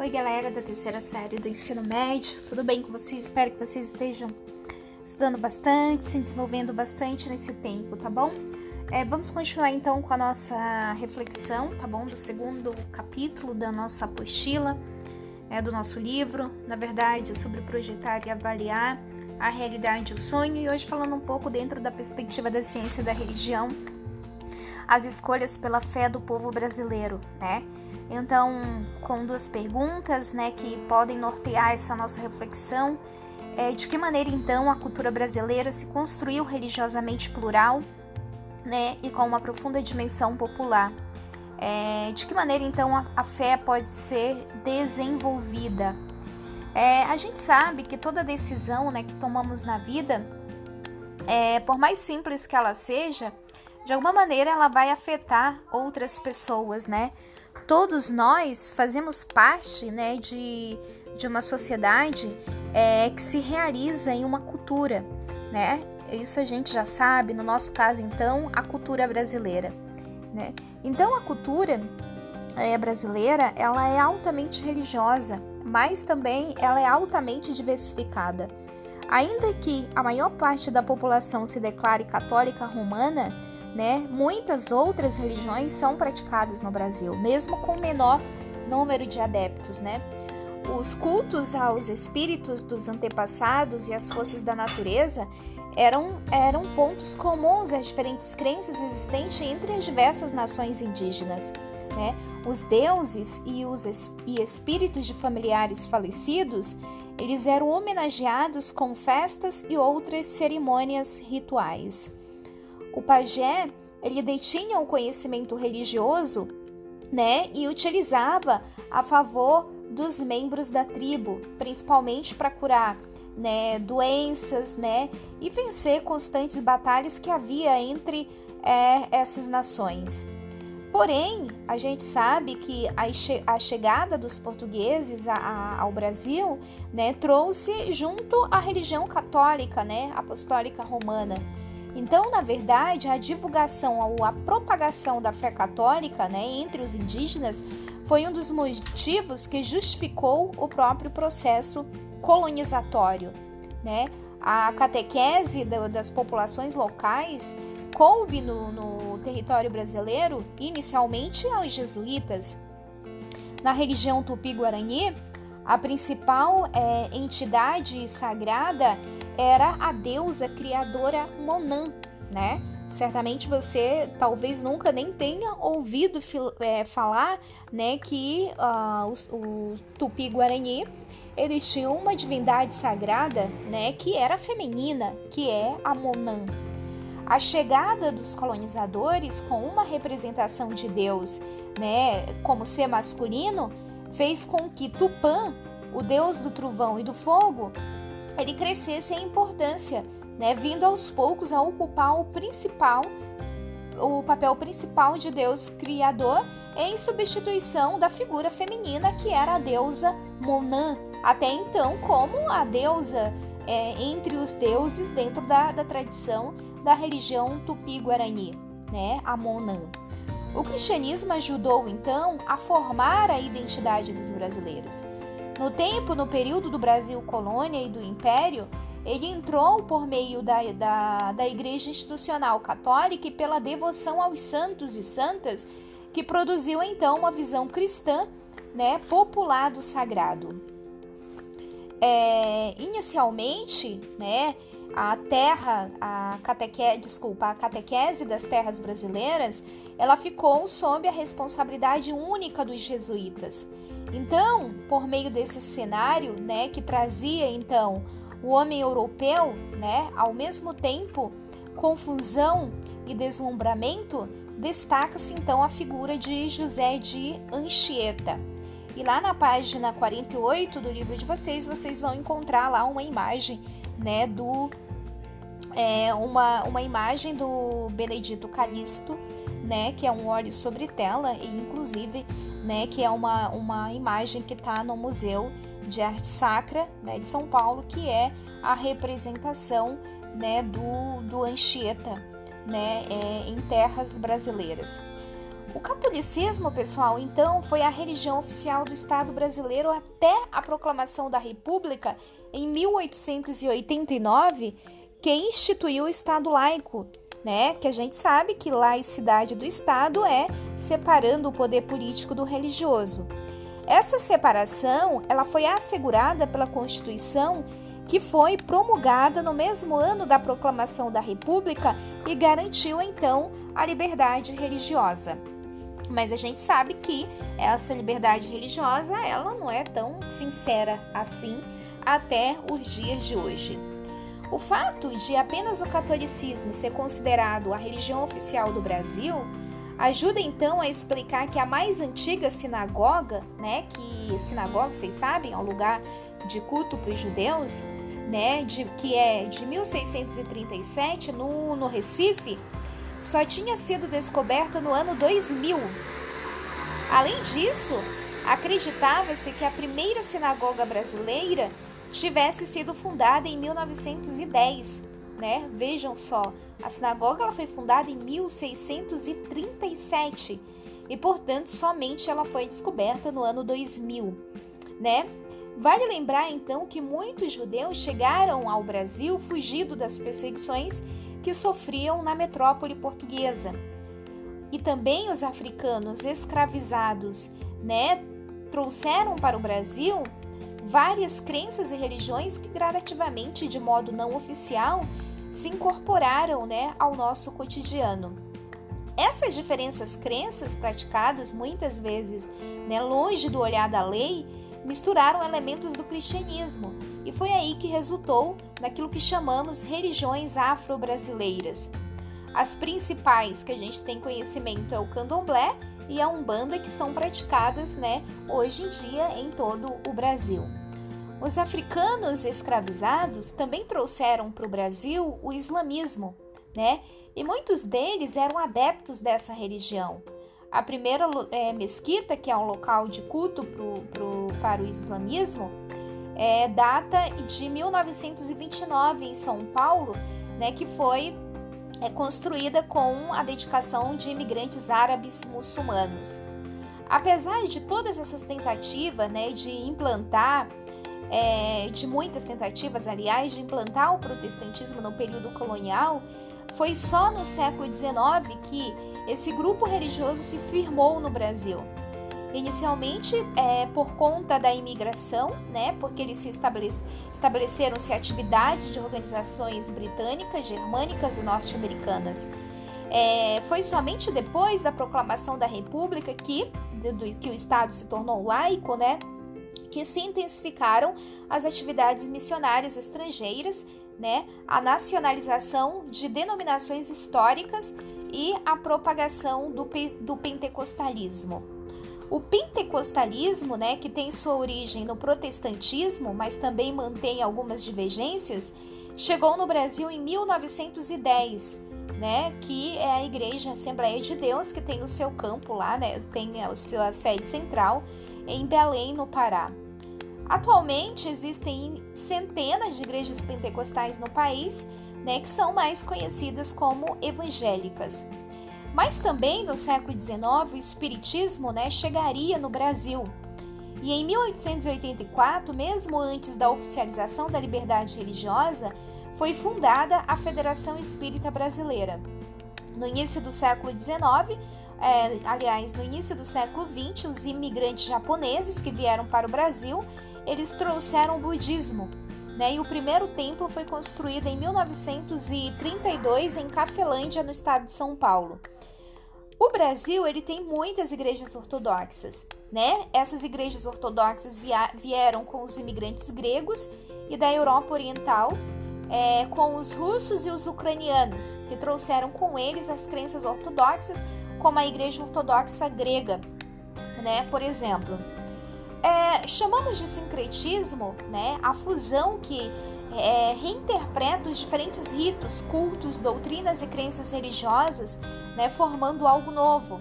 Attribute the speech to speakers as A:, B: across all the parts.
A: Oi, galera da terceira série do ensino médio, tudo bem com vocês? Espero que vocês estejam estudando bastante, se desenvolvendo bastante nesse tempo, tá bom? É, vamos continuar então com a nossa reflexão, tá bom? Do segundo capítulo da nossa apostila, é, do nosso livro, na verdade, sobre projetar e avaliar a realidade e o sonho, e hoje falando um pouco dentro da perspectiva da ciência da religião, as escolhas pela fé do povo brasileiro, né? Então, com duas perguntas, né, que podem nortear essa nossa reflexão, é, de que maneira então a cultura brasileira se construiu religiosamente plural, né, e com uma profunda dimensão popular? É, de que maneira então a, a fé pode ser desenvolvida? É, a gente sabe que toda decisão, né, que tomamos na vida, é, por mais simples que ela seja, de alguma maneira ela vai afetar outras pessoas, né? Todos nós fazemos parte, né, de, de uma sociedade é, que se realiza em uma cultura, né? Isso a gente já sabe, no nosso caso, então, a cultura brasileira, né? Então, a cultura é, brasileira, ela é altamente religiosa, mas também ela é altamente diversificada. Ainda que a maior parte da população se declare católica romana, né? Muitas outras religiões são praticadas no Brasil, mesmo com menor número de adeptos, né? Os cultos aos espíritos dos antepassados e às forças da natureza eram, eram pontos comuns às diferentes crenças existentes entre as diversas nações indígenas. Né? Os deuses e os e espíritos de familiares falecidos, eles eram homenageados com festas e outras cerimônias rituais. O pajé, ele detinha o conhecimento religioso, né, e utilizava a favor dos membros da tribo, principalmente para curar, né, doenças, né, e vencer constantes batalhas que havia entre é, essas nações. Porém, a gente sabe que a, che a chegada dos portugueses ao Brasil né, trouxe junto a religião católica, né, apostólica romana. Então, na verdade, a divulgação ou a propagação da fé católica né, entre os indígenas foi um dos motivos que justificou o próprio processo colonizatório. Né? A catequese das populações locais coube no, no território brasileiro inicialmente aos jesuítas. Na religião tupi-guarani, a principal é, entidade sagrada era a deusa criadora Monan, né? Certamente você talvez nunca nem tenha ouvido é, falar, né, que uh, o, o Tupi-Guarani eles tinham uma divindade sagrada, né, que era feminina, que é a Monan. A chegada dos colonizadores com uma representação de Deus, né, como ser masculino, fez com que Tupã, o deus do trovão e do fogo, ele crescesse em importância, né, vindo aos poucos a ocupar o principal, o papel principal de Deus criador em substituição da figura feminina que era a deusa Monan, até então como a deusa é, entre os deuses dentro da, da tradição da religião tupi-guarani, né, a Monan. O cristianismo ajudou então a formar a identidade dos brasileiros. No tempo, no período do Brasil colônia e do Império, ele entrou por meio da, da, da Igreja Institucional Católica e pela devoção aos santos e santas, que produziu então uma visão cristã né, popular do sagrado. É, inicialmente, né, a terra, a catequese, desculpa, a catequese das terras brasileiras, ela ficou sob a responsabilidade única dos jesuítas. Então, por meio desse cenário, né, que trazia então o homem europeu, né, ao mesmo tempo confusão e deslumbramento, destaca-se então a figura de José de Anchieta. E lá na página 48 do livro de vocês, vocês vão encontrar lá uma imagem, né, do é, uma, uma imagem do Benedito Calixto, né, que é um óleo sobre tela e inclusive, né, que é uma, uma imagem que está no Museu de Arte Sacra, né, de São Paulo, que é a representação, né, do, do Anchieta, né, é, em terras brasileiras. O catolicismo, pessoal, então, foi a religião oficial do Estado brasileiro até a proclamação da República em 1889, que instituiu o Estado laico, né? Que a gente sabe que laicidade do Estado é separando o poder político do religioso. Essa separação, ela foi assegurada pela Constituição que foi promulgada no mesmo ano da proclamação da República e garantiu então a liberdade religiosa. Mas a gente sabe que essa liberdade religiosa, ela não é tão sincera assim até os dias de hoje. O fato de apenas o catolicismo ser considerado a religião oficial do Brasil ajuda então a explicar que a mais antiga sinagoga, né, que sinagoga, vocês sabem, é um lugar de culto para os judeus, né, de, que é de 1637 no, no Recife, só tinha sido descoberta no ano 2000. Além disso, acreditava-se que a primeira sinagoga brasileira tivesse sido fundada em 1910, né? Vejam só, a sinagoga ela foi fundada em 1637 e, portanto, somente ela foi descoberta no ano 2000, né? Vale lembrar então que muitos judeus chegaram ao Brasil fugindo das perseguições que sofriam na metrópole portuguesa. E também os africanos escravizados, né, trouxeram para o Brasil várias crenças e religiões que gradativamente, de modo não oficial, se incorporaram, né, ao nosso cotidiano. Essas diferenças crenças praticadas muitas vezes, né, longe do olhar da lei, misturaram elementos do cristianismo, e foi aí que resultou naquilo que chamamos religiões afro-brasileiras. As principais que a gente tem conhecimento é o candomblé e a umbanda que são praticadas, né, hoje em dia em todo o Brasil. Os africanos escravizados também trouxeram para o Brasil o islamismo, né? E muitos deles eram adeptos dessa religião. A primeira é, mesquita, que é um local de culto pro, pro, para o islamismo, é, data de 1929 em São Paulo, né, que foi é, construída com a dedicação de imigrantes árabes muçulmanos. Apesar de todas essas tentativas né, de implantar, é, de muitas tentativas, aliás, de implantar o protestantismo no período colonial, foi só no século XIX que esse grupo religioso se firmou no Brasil. Inicialmente, é, por conta da imigração, né, porque eles se estabelec estabeleceram-se atividades de organizações britânicas, germânicas e norte-americanas. É, foi somente depois da proclamação da República que, do, que o Estado se tornou laico, né, que se intensificaram as atividades missionárias estrangeiras, né, a nacionalização de denominações históricas e a propagação do, do pentecostalismo. O pentecostalismo, né, que tem sua origem no protestantismo, mas também mantém algumas divergências, chegou no Brasil em 1910, né, que é a Igreja Assembleia de Deus, que tem o seu campo lá, né, tem a sua sede central em Belém, no Pará. Atualmente existem centenas de igrejas pentecostais no país né, que são mais conhecidas como evangélicas. Mas também no século XIX o espiritismo né, chegaria no Brasil. E em 1884, mesmo antes da oficialização da liberdade religiosa, foi fundada a Federação Espírita Brasileira. No início do século XIX, é, aliás, no início do século XX, os imigrantes japoneses que vieram para o Brasil, eles trouxeram o budismo, né? E o primeiro templo foi construído em 1932 em Cafelândia, no estado de São Paulo. O Brasil ele tem muitas igrejas ortodoxas, né? Essas igrejas ortodoxas vieram com os imigrantes gregos e da Europa Oriental, é, com os russos e os ucranianos, que trouxeram com eles as crenças ortodoxas, como a Igreja Ortodoxa grega, né? Por exemplo, é, chamamos de sincretismo né, a fusão que é, reinterpreta os diferentes ritos, cultos, doutrinas e crenças religiosas, né, formando algo novo.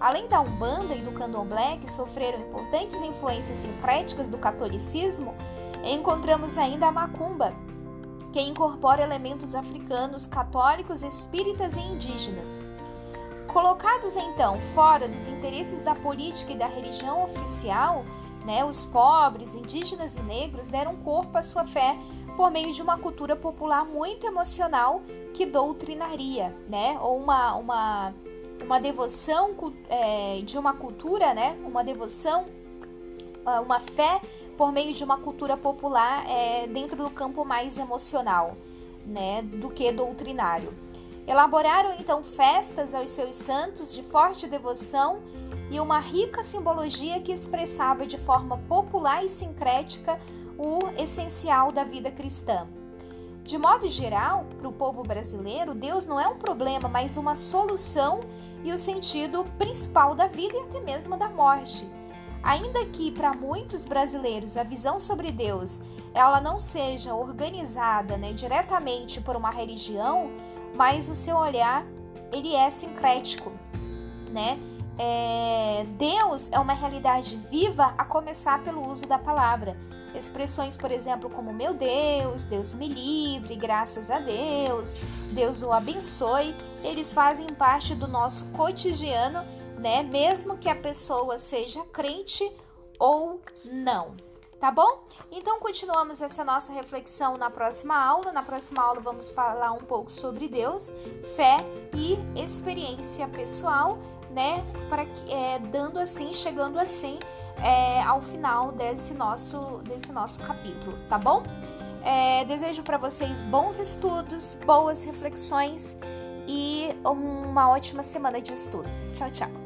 A: Além da Umbanda e do Candomblé, que sofreram importantes influências sincréticas do catolicismo, encontramos ainda a Macumba, que incorpora elementos africanos, católicos, espíritas e indígenas. Colocados então fora dos interesses da política e da religião oficial, né, os pobres, indígenas e negros deram corpo à sua fé por meio de uma cultura popular muito emocional que doutrinaria, né, ou uma, uma, uma devoção é, de uma cultura, né, uma devoção, ah, uma fé por meio de uma cultura popular é, dentro do campo mais emocional, né, do que doutrinário. Elaboraram então festas aos seus santos de forte devoção e uma rica simbologia que expressava de forma popular e sincrética o essencial da vida cristã. De modo geral, para o povo brasileiro, Deus não é um problema, mas uma solução e o sentido principal da vida e até mesmo da morte. Ainda que para muitos brasileiros a visão sobre Deus ela não seja organizada né, diretamente por uma religião, mas o seu olhar ele é sincrético, né? É, Deus é uma realidade viva a começar pelo uso da palavra. Expressões, por exemplo, como meu Deus, Deus me livre, graças a Deus, Deus o abençoe, eles fazem parte do nosso cotidiano, né? Mesmo que a pessoa seja crente ou não tá bom? Então continuamos essa nossa reflexão na próxima aula. Na próxima aula vamos falar um pouco sobre Deus, fé e experiência pessoal, né? Para que é, dando assim, chegando assim é, ao final desse nosso desse nosso capítulo, tá bom? É, desejo para vocês bons estudos, boas reflexões e uma ótima semana de estudos. Tchau, tchau.